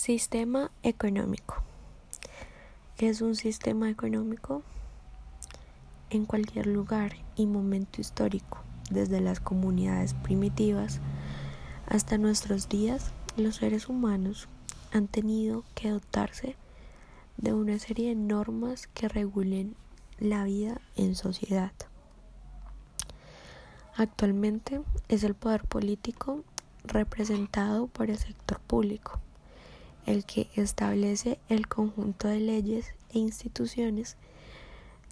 Sistema económico. ¿Qué es un sistema económico? En cualquier lugar y momento histórico, desde las comunidades primitivas hasta nuestros días, los seres humanos han tenido que dotarse de una serie de normas que regulen la vida en sociedad. Actualmente es el poder político representado por el sector público el que establece el conjunto de leyes e instituciones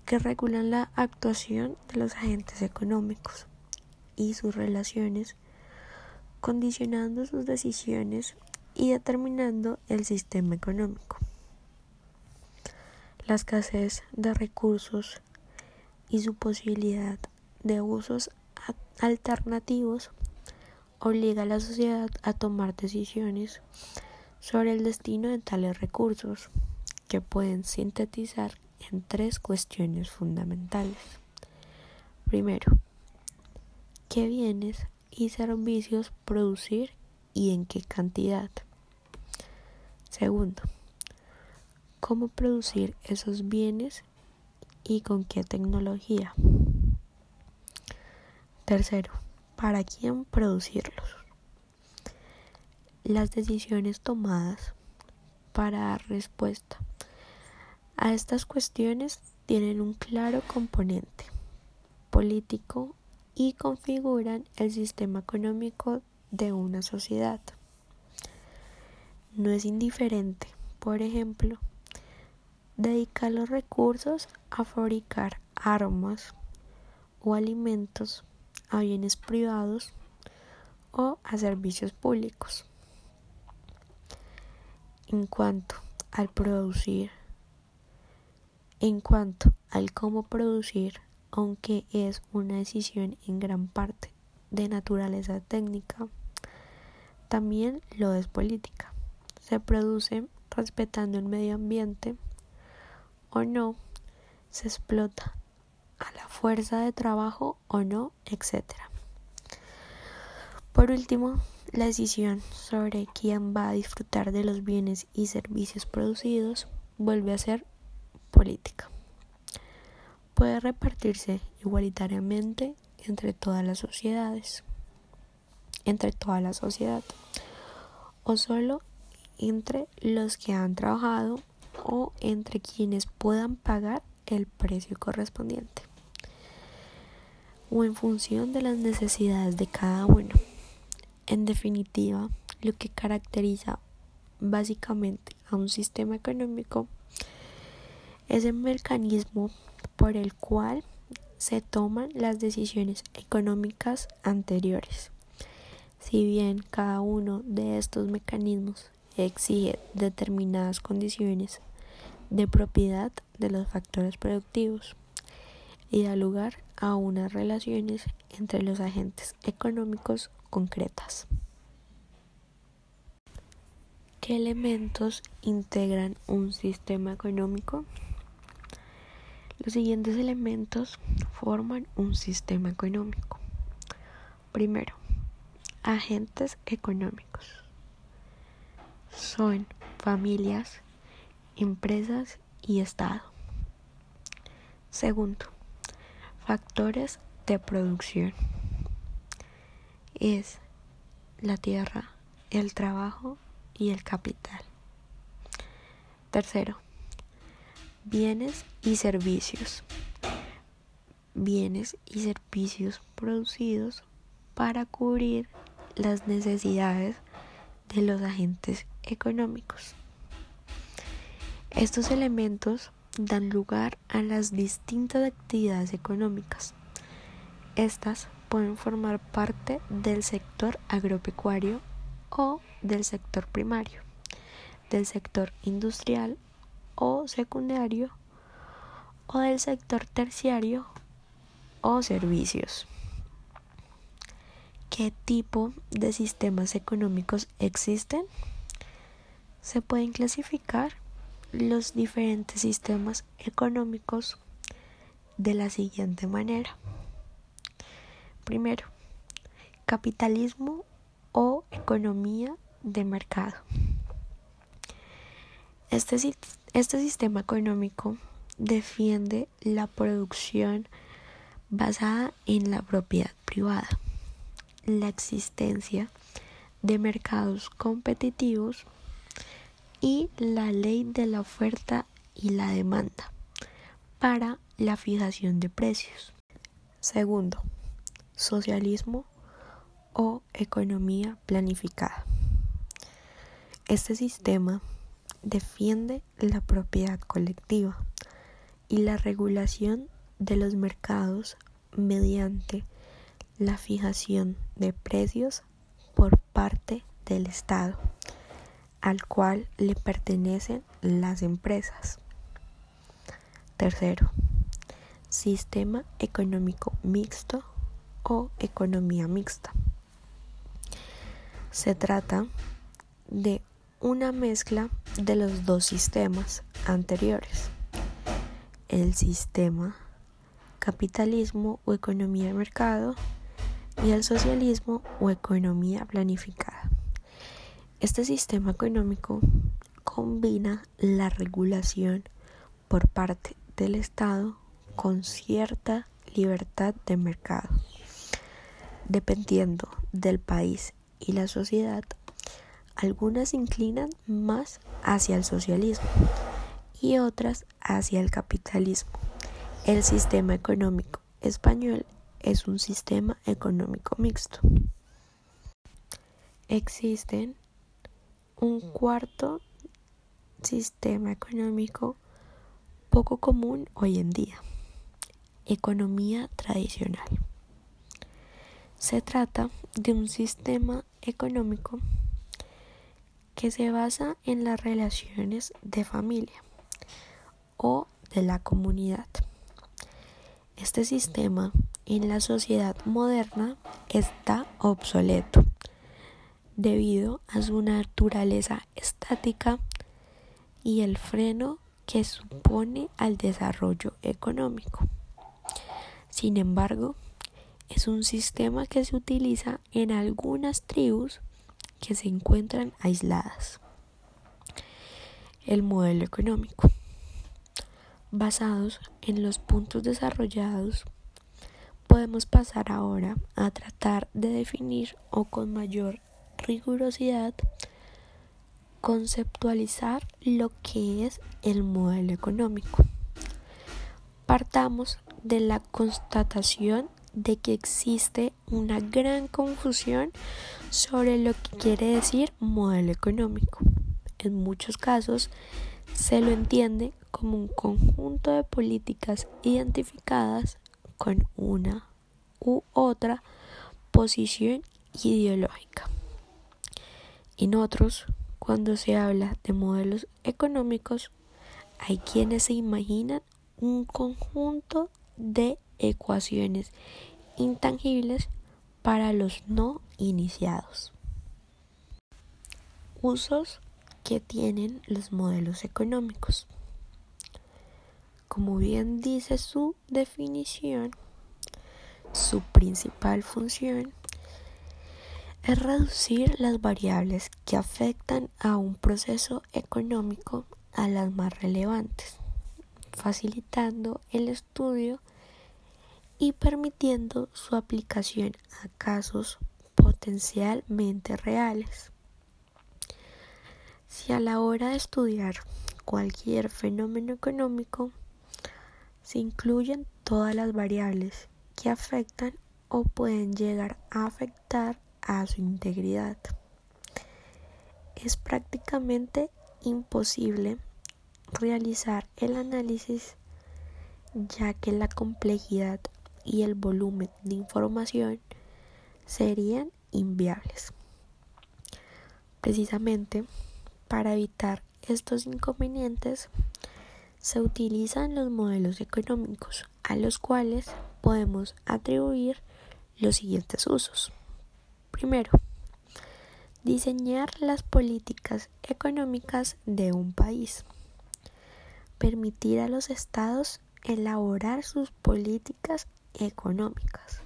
que regulan la actuación de los agentes económicos y sus relaciones, condicionando sus decisiones y determinando el sistema económico. La escasez de recursos y su posibilidad de usos alternativos obliga a la sociedad a tomar decisiones sobre el destino de tales recursos, que pueden sintetizar en tres cuestiones fundamentales. Primero, ¿qué bienes y servicios producir y en qué cantidad? Segundo, ¿cómo producir esos bienes y con qué tecnología? Tercero, ¿para quién producirlos? Las decisiones tomadas para dar respuesta a estas cuestiones tienen un claro componente político y configuran el sistema económico de una sociedad. No es indiferente, por ejemplo, dedicar los recursos a fabricar armas o alimentos a bienes privados o a servicios públicos. En cuanto al producir, en cuanto al cómo producir, aunque es una decisión en gran parte de naturaleza técnica, también lo es política. Se produce respetando el medio ambiente o no, se explota a la fuerza de trabajo o no, etc. Por último, la decisión sobre quién va a disfrutar de los bienes y servicios producidos vuelve a ser política. Puede repartirse igualitariamente entre todas las sociedades, entre toda la sociedad, o solo entre los que han trabajado o entre quienes puedan pagar el precio correspondiente, o en función de las necesidades de cada uno. En definitiva, lo que caracteriza básicamente a un sistema económico es el mecanismo por el cual se toman las decisiones económicas anteriores. Si bien cada uno de estos mecanismos exige determinadas condiciones de propiedad de los factores productivos y da lugar a unas relaciones entre los agentes económicos concretas. ¿Qué elementos integran un sistema económico? Los siguientes elementos forman un sistema económico. Primero, agentes económicos. Son familias, empresas y Estado. Segundo, factores de producción es la tierra, el trabajo y el capital. Tercero, bienes y servicios. Bienes y servicios producidos para cubrir las necesidades de los agentes económicos. Estos elementos dan lugar a las distintas actividades económicas. Estas pueden formar parte del sector agropecuario o del sector primario, del sector industrial o secundario o del sector terciario o servicios. ¿Qué tipo de sistemas económicos existen? Se pueden clasificar los diferentes sistemas económicos de la siguiente manera. Primero, capitalismo o economía de mercado. Este, este sistema económico defiende la producción basada en la propiedad privada, la existencia de mercados competitivos y la ley de la oferta y la demanda para la fijación de precios. Segundo, socialismo o economía planificada. Este sistema defiende la propiedad colectiva y la regulación de los mercados mediante la fijación de precios por parte del Estado, al cual le pertenecen las empresas. Tercero, sistema económico mixto o economía mixta. Se trata de una mezcla de los dos sistemas anteriores el sistema capitalismo o economía de mercado y el socialismo o economía planificada. Este sistema económico combina la regulación por parte del Estado con cierta libertad de mercado. Dependiendo del país y la sociedad, algunas inclinan más hacia el socialismo y otras hacia el capitalismo. El sistema económico español es un sistema económico mixto. Existen un cuarto sistema económico poco común hoy en día, economía tradicional. Se trata de un sistema económico que se basa en las relaciones de familia o de la comunidad. Este sistema en la sociedad moderna está obsoleto debido a su naturaleza estática y el freno que supone al desarrollo económico. Sin embargo, es un sistema que se utiliza en algunas tribus que se encuentran aisladas. El modelo económico basados en los puntos desarrollados, podemos pasar ahora a tratar de definir o con mayor rigurosidad conceptualizar lo que es el modelo económico. Partamos de la constatación de que existe una gran confusión sobre lo que quiere decir modelo económico. En muchos casos se lo entiende como un conjunto de políticas identificadas con una u otra posición ideológica. En otros, cuando se habla de modelos económicos, hay quienes se imaginan un conjunto de ecuaciones intangibles para los no iniciados. Usos que tienen los modelos económicos. Como bien dice su definición, su principal función es reducir las variables que afectan a un proceso económico a las más relevantes, facilitando el estudio y permitiendo su aplicación a casos potencialmente reales. Si a la hora de estudiar cualquier fenómeno económico se incluyen todas las variables que afectan o pueden llegar a afectar a su integridad. Es prácticamente imposible realizar el análisis ya que la complejidad y el volumen de información serían inviables. Precisamente para evitar estos inconvenientes, se utilizan los modelos económicos a los cuales podemos atribuir los siguientes usos. Primero, diseñar las políticas económicas de un país. Permitir a los estados elaborar sus políticas económicas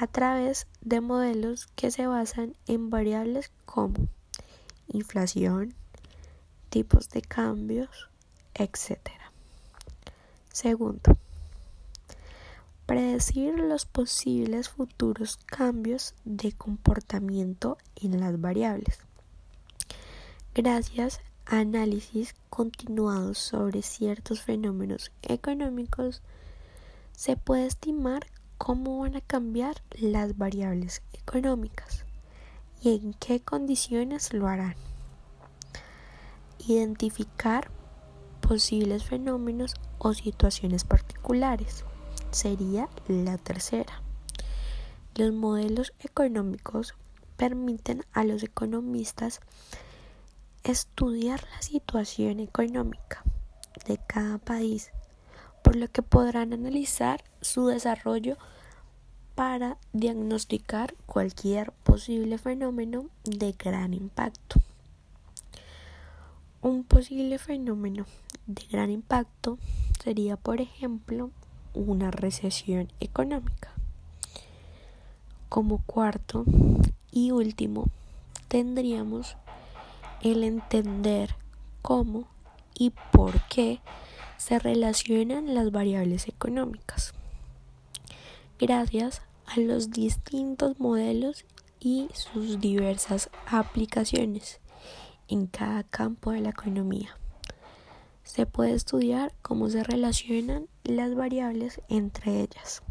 a través de modelos que se basan en variables como inflación, tipos de cambios, etc. Segundo, predecir los posibles futuros cambios de comportamiento en las variables. Gracias a análisis continuados sobre ciertos fenómenos económicos, se puede estimar cómo van a cambiar las variables económicas y en qué condiciones lo harán. Identificar posibles fenómenos o situaciones particulares sería la tercera. Los modelos económicos permiten a los economistas estudiar la situación económica de cada país, por lo que podrán analizar su desarrollo para diagnosticar cualquier posible fenómeno de gran impacto. Un posible fenómeno de gran impacto sería, por ejemplo, una recesión económica. Como cuarto y último, tendríamos el entender cómo y por qué se relacionan las variables económicas. Gracias a los distintos modelos y sus diversas aplicaciones en cada campo de la economía. Se puede estudiar cómo se relacionan las variables entre ellas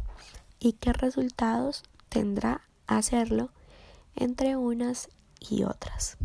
y qué resultados tendrá hacerlo entre unas y otras.